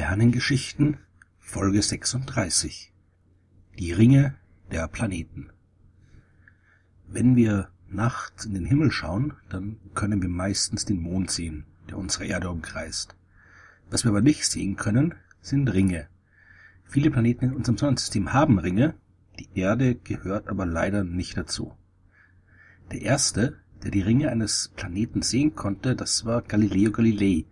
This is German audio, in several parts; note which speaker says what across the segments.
Speaker 1: Sternengeschichten Folge 36 Die Ringe der Planeten Wenn wir nachts in den Himmel schauen, dann können wir meistens den Mond sehen, der unsere Erde umkreist. Was wir aber nicht sehen können, sind Ringe. Viele Planeten in unserem Sonnensystem haben Ringe, die Erde gehört aber leider nicht dazu. Der erste, der die Ringe eines Planeten sehen konnte, das war Galileo Galilei,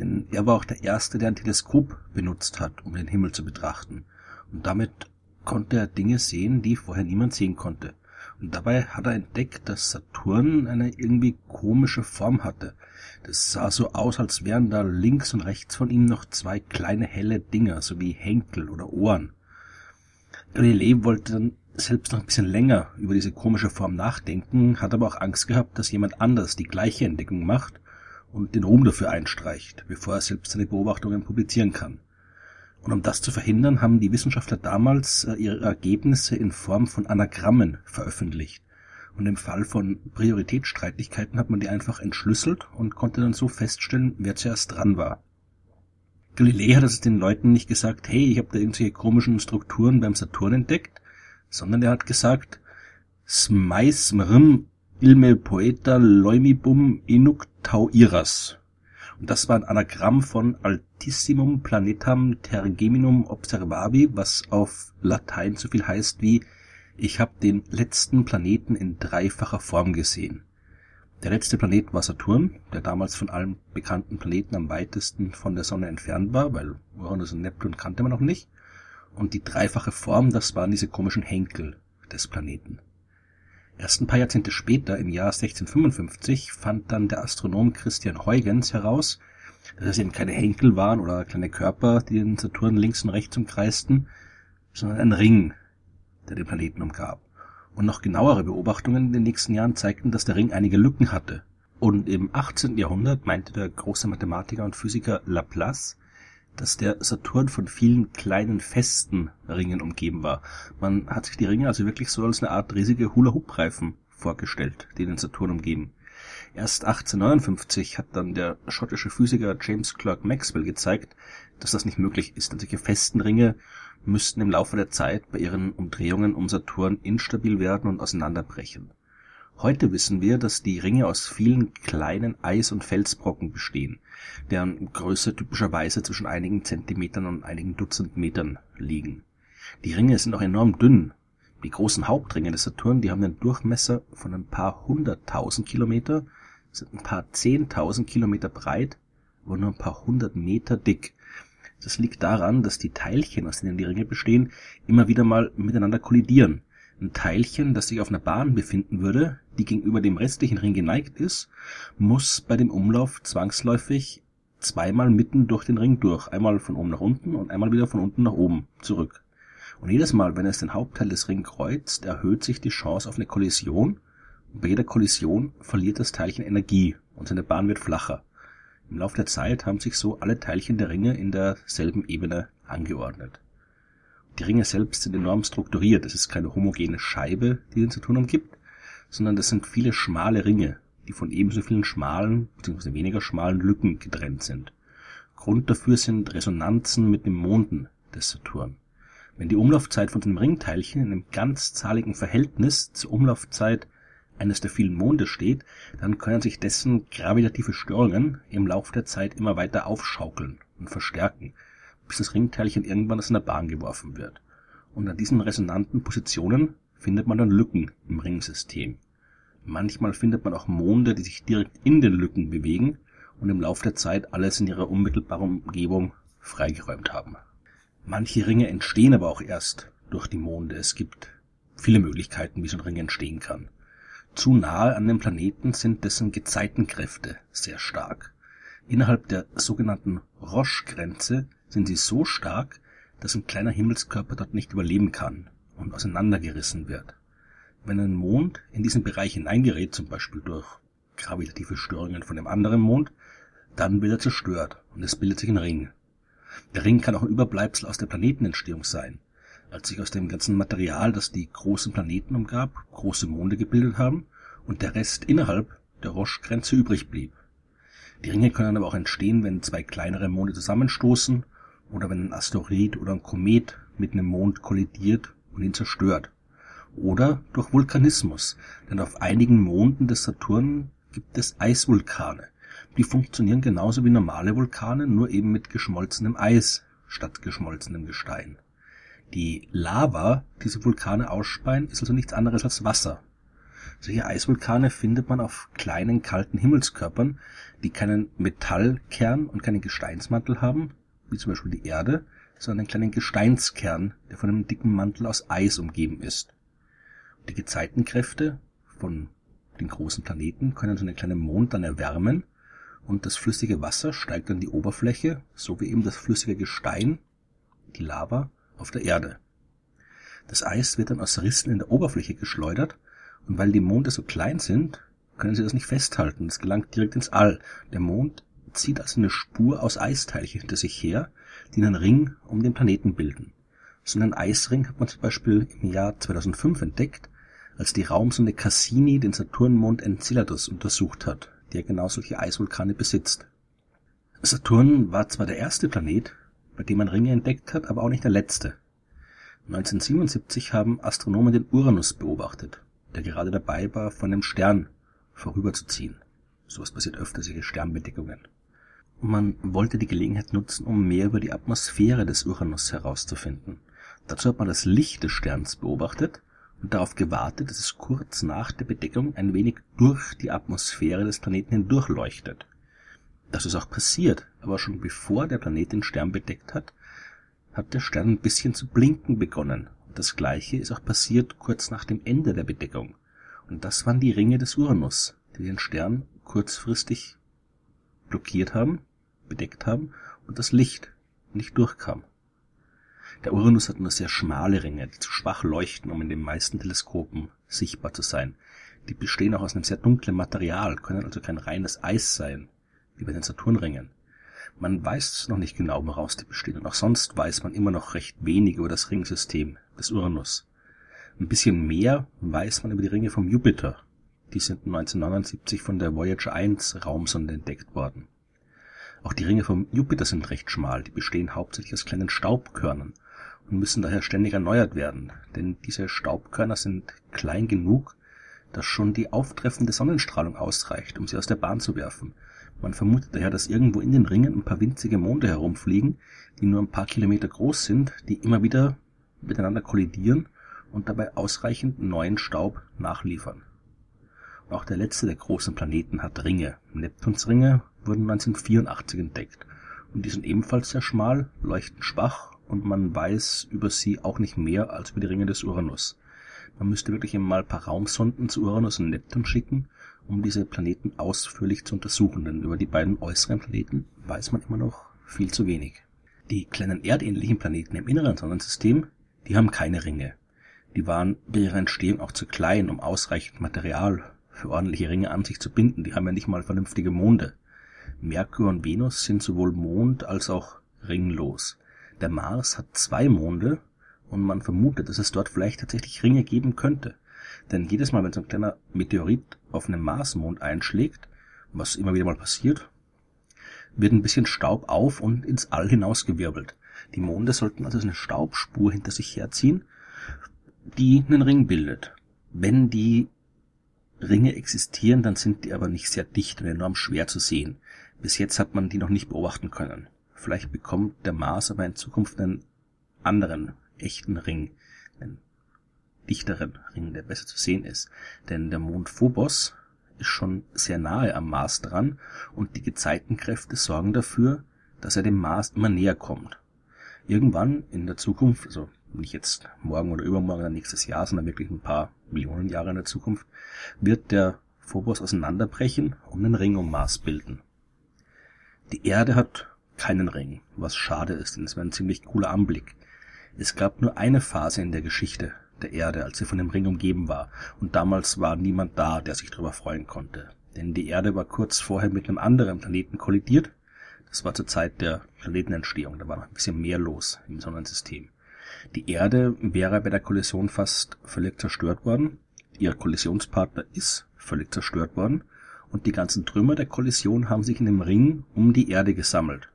Speaker 1: denn er war auch der Erste, der ein Teleskop benutzt hat, um den Himmel zu betrachten. Und damit konnte er Dinge sehen, die vorher niemand sehen konnte. Und dabei hat er entdeckt, dass Saturn eine irgendwie komische Form hatte. Das sah so aus, als wären da links und rechts von ihm noch zwei kleine helle Dinger, so wie Henkel oder Ohren. Galilei wollte dann selbst noch ein bisschen länger über diese komische Form nachdenken, hat aber auch Angst gehabt, dass jemand anders die gleiche Entdeckung macht und den Ruhm dafür einstreicht, bevor er selbst seine Beobachtungen publizieren kann. Und um das zu verhindern, haben die Wissenschaftler damals äh, ihre Ergebnisse in Form von Anagrammen veröffentlicht. Und im Fall von Prioritätsstreitigkeiten hat man die einfach entschlüsselt und konnte dann so feststellen, wer zuerst dran war. Galilei hat es den Leuten nicht gesagt, hey, ich habe da irgendwelche komischen Strukturen beim Saturn entdeckt, sondern er hat gesagt, Smais mrim ilme poeta leumibum inuk tau iras. Und das war ein Anagramm von Altissimum Planetam Tergeminum Observavi, was auf Latein so viel heißt wie ich habe den letzten Planeten in dreifacher Form gesehen. Der letzte Planet war Saturn, der damals von allen bekannten Planeten am weitesten von der Sonne entfernt war, weil Uranus und Neptun kannte man noch nicht. Und die dreifache Form, das waren diese komischen Henkel des Planeten. Erst ein paar Jahrzehnte später, im Jahr 1655, fand dann der Astronom Christian Huygens heraus, dass es eben keine Henkel waren oder kleine Körper, die den Saturn links und rechts umkreisten, sondern ein Ring, der den Planeten umgab. Und noch genauere Beobachtungen in den nächsten Jahren zeigten, dass der Ring einige Lücken hatte. Und im 18. Jahrhundert meinte der große Mathematiker und Physiker Laplace, dass der Saturn von vielen kleinen festen Ringen umgeben war. Man hat sich die Ringe also wirklich so als eine Art riesige Hula-Hoop-Reifen vorgestellt, die den Saturn umgeben. Erst 1859 hat dann der schottische Physiker James Clerk Maxwell gezeigt, dass das nicht möglich ist, denn solche festen Ringe müssten im Laufe der Zeit bei ihren Umdrehungen um Saturn instabil werden und auseinanderbrechen. Heute wissen wir, dass die Ringe aus vielen kleinen Eis- und Felsbrocken bestehen, deren Größe typischerweise zwischen einigen Zentimetern und einigen Dutzend Metern liegen. Die Ringe sind auch enorm dünn. Die großen Hauptringe des Saturn, die haben einen Durchmesser von ein paar hunderttausend Kilometer, sind ein paar zehntausend Kilometer breit, aber nur ein paar hundert Meter dick. Das liegt daran, dass die Teilchen, aus denen die Ringe bestehen, immer wieder mal miteinander kollidieren ein Teilchen, das sich auf einer Bahn befinden würde, die gegenüber dem restlichen Ring geneigt ist, muss bei dem Umlauf zwangsläufig zweimal mitten durch den Ring durch, einmal von oben nach unten und einmal wieder von unten nach oben zurück. Und jedes Mal, wenn es den Hauptteil des Rings kreuzt, erhöht sich die Chance auf eine Kollision und bei jeder Kollision verliert das Teilchen Energie und seine Bahn wird flacher. Im Laufe der Zeit haben sich so alle Teilchen der Ringe in derselben Ebene angeordnet. Die Ringe selbst sind enorm strukturiert. Es ist keine homogene Scheibe, die den Saturn umgibt, sondern das sind viele schmale Ringe, die von ebenso vielen schmalen bzw. weniger schmalen Lücken getrennt sind. Grund dafür sind Resonanzen mit den Monden des Saturn. Wenn die Umlaufzeit von dem Ringteilchen in einem ganzzahligen Verhältnis zur Umlaufzeit eines der vielen Monde steht, dann können sich dessen gravitative Störungen im Laufe der Zeit immer weiter aufschaukeln und verstärken, bis das Ringteilchen irgendwann aus einer Bahn geworfen wird. Und an diesen resonanten Positionen findet man dann Lücken im Ringsystem. Manchmal findet man auch Monde, die sich direkt in den Lücken bewegen und im Laufe der Zeit alles in ihrer unmittelbaren Umgebung freigeräumt haben. Manche Ringe entstehen aber auch erst durch die Monde. Es gibt viele Möglichkeiten, wie so ein Ring entstehen kann. Zu nahe an dem Planeten sind dessen Gezeitenkräfte sehr stark. Innerhalb der sogenannten Roche-Grenze sind sie so stark, dass ein kleiner Himmelskörper dort nicht überleben kann und auseinandergerissen wird. Wenn ein Mond in diesen Bereich hineingerät, zum Beispiel durch gravitative Störungen von dem anderen Mond, dann wird er zerstört und es bildet sich ein Ring. Der Ring kann auch ein Überbleibsel aus der Planetenentstehung sein, als sich aus dem ganzen Material, das die großen Planeten umgab, große Monde gebildet haben und der Rest innerhalb der Roche-Grenze übrig blieb. Die Ringe können aber auch entstehen, wenn zwei kleinere Monde zusammenstoßen oder wenn ein Asteroid oder ein Komet mit einem Mond kollidiert und ihn zerstört. Oder durch Vulkanismus, denn auf einigen Monden des Saturn gibt es Eisvulkane. Die funktionieren genauso wie normale Vulkane, nur eben mit geschmolzenem Eis statt geschmolzenem Gestein. Die Lava, die diese Vulkane ausspeien, ist also nichts anderes als Wasser. Solche Eisvulkane findet man auf kleinen kalten Himmelskörpern, die keinen Metallkern und keinen Gesteinsmantel haben, wie zum Beispiel die Erde, sondern einen kleinen Gesteinskern, der von einem dicken Mantel aus Eis umgeben ist. Die Gezeitenkräfte von den großen Planeten können so einen kleinen Mond dann erwärmen und das flüssige Wasser steigt an die Oberfläche, so wie eben das flüssige Gestein, die Lava, auf der Erde. Das Eis wird dann aus Rissen in der Oberfläche geschleudert und weil die Monde so klein sind, können sie das nicht festhalten. Es gelangt direkt ins All. Der Mond zieht also eine Spur aus Eisteilchen hinter sich her, die einen Ring um den Planeten bilden. So einen Eisring hat man zum Beispiel im Jahr 2005 entdeckt, als die Raumsonde Cassini den Saturnmond Enceladus untersucht hat, der genau solche Eisvulkane besitzt. Saturn war zwar der erste Planet, bei dem man Ringe entdeckt hat, aber auch nicht der letzte. 1977 haben Astronomen den Uranus beobachtet, der gerade dabei war, von einem Stern vorüberzuziehen. Sowas passiert öfter, solche Sternbedeckungen. Man wollte die Gelegenheit nutzen, um mehr über die Atmosphäre des Uranus herauszufinden. Dazu hat man das Licht des Sterns beobachtet und darauf gewartet, dass es kurz nach der Bedeckung ein wenig durch die Atmosphäre des Planeten hindurch leuchtet. Das ist auch passiert, aber schon bevor der Planet den Stern bedeckt hat, hat der Stern ein bisschen zu blinken begonnen. Das gleiche ist auch passiert kurz nach dem Ende der Bedeckung. Und das waren die Ringe des Uranus, die den Stern kurzfristig blockiert haben, bedeckt haben und das Licht nicht durchkam. Der Uranus hat nur sehr schmale Ringe, die zu schwach leuchten, um in den meisten Teleskopen sichtbar zu sein. Die bestehen auch aus einem sehr dunklen Material, können also kein reines Eis sein, wie bei den Saturnringen. Man weiß noch nicht genau, woraus die bestehen, und auch sonst weiß man immer noch recht wenig über das Ringsystem des Uranus. Ein bisschen mehr weiß man über die Ringe vom Jupiter. Die sind 1979 von der Voyager 1 Raumsonde entdeckt worden. Auch die Ringe vom Jupiter sind recht schmal, die bestehen hauptsächlich aus kleinen Staubkörnern und müssen daher ständig erneuert werden, denn diese Staubkörner sind klein genug, dass schon die auftreffende Sonnenstrahlung ausreicht, um sie aus der Bahn zu werfen. Man vermutet daher, dass irgendwo in den Ringen ein paar winzige Monde herumfliegen, die nur ein paar Kilometer groß sind, die immer wieder miteinander kollidieren und dabei ausreichend neuen Staub nachliefern. Und auch der letzte der großen Planeten hat Ringe. Neptunsringe wurden 1984 entdeckt und die sind ebenfalls sehr schmal, leuchten schwach und man weiß über sie auch nicht mehr als über die Ringe des Uranus. Man müsste wirklich einmal ein paar Raumsonden zu Uranus und Neptun schicken, um diese Planeten ausführlich zu untersuchen, denn über die beiden äußeren Planeten weiß man immer noch viel zu wenig. Die kleinen erdähnlichen Planeten im inneren Sonnensystem, die haben keine Ringe. Die waren bei ihrer Entstehung auch zu klein, um ausreichend Material für ordentliche Ringe an sich zu binden. Die haben ja nicht mal vernünftige Monde. Merkur und Venus sind sowohl mond- als auch ringlos. Der Mars hat zwei Monde und man vermutet, dass es dort vielleicht tatsächlich Ringe geben könnte. Denn jedes Mal, wenn so ein kleiner Meteorit auf einem Marsmond einschlägt, was immer wieder mal passiert, wird ein bisschen Staub auf und ins All hinausgewirbelt. Die Monde sollten also eine Staubspur hinter sich herziehen, die einen Ring bildet. Wenn die Ringe existieren, dann sind die aber nicht sehr dicht und enorm schwer zu sehen. Bis jetzt hat man die noch nicht beobachten können. Vielleicht bekommt der Mars aber in Zukunft einen anderen, echten Ring, einen dichteren Ring, der besser zu sehen ist. Denn der Mond Phobos ist schon sehr nahe am Mars dran und die Gezeitenkräfte sorgen dafür, dass er dem Mars immer näher kommt. Irgendwann in der Zukunft, also nicht jetzt morgen oder übermorgen oder nächstes Jahr, sondern wirklich ein paar Millionen Jahre in der Zukunft, wird der Phobos auseinanderbrechen und einen Ring um Mars bilden. Die Erde hat keinen Ring, was schade ist, denn es wäre ein ziemlich cooler Anblick. Es gab nur eine Phase in der Geschichte der Erde, als sie von dem Ring umgeben war, und damals war niemand da, der sich darüber freuen konnte. Denn die Erde war kurz vorher mit einem anderen Planeten kollidiert. Das war zur Zeit der Planetenentstehung, da war noch ein bisschen mehr los im Sonnensystem. Die Erde wäre bei der Kollision fast völlig zerstört worden. Ihr Kollisionspartner ist völlig zerstört worden. Und die ganzen Trümmer der Kollision haben sich in dem Ring um die Erde gesammelt.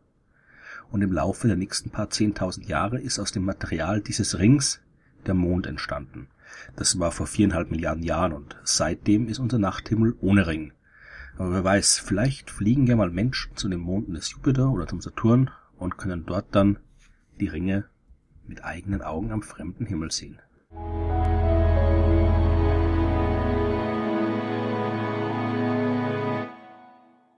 Speaker 1: Und im Laufe der nächsten paar zehntausend Jahre ist aus dem Material dieses Rings der Mond entstanden. Das war vor viereinhalb Milliarden Jahren und seitdem ist unser Nachthimmel ohne Ring. Aber wer weiß, vielleicht fliegen ja mal Menschen zu den Monden des Jupiter oder zum Saturn und können dort dann die Ringe mit eigenen Augen am fremden Himmel sehen.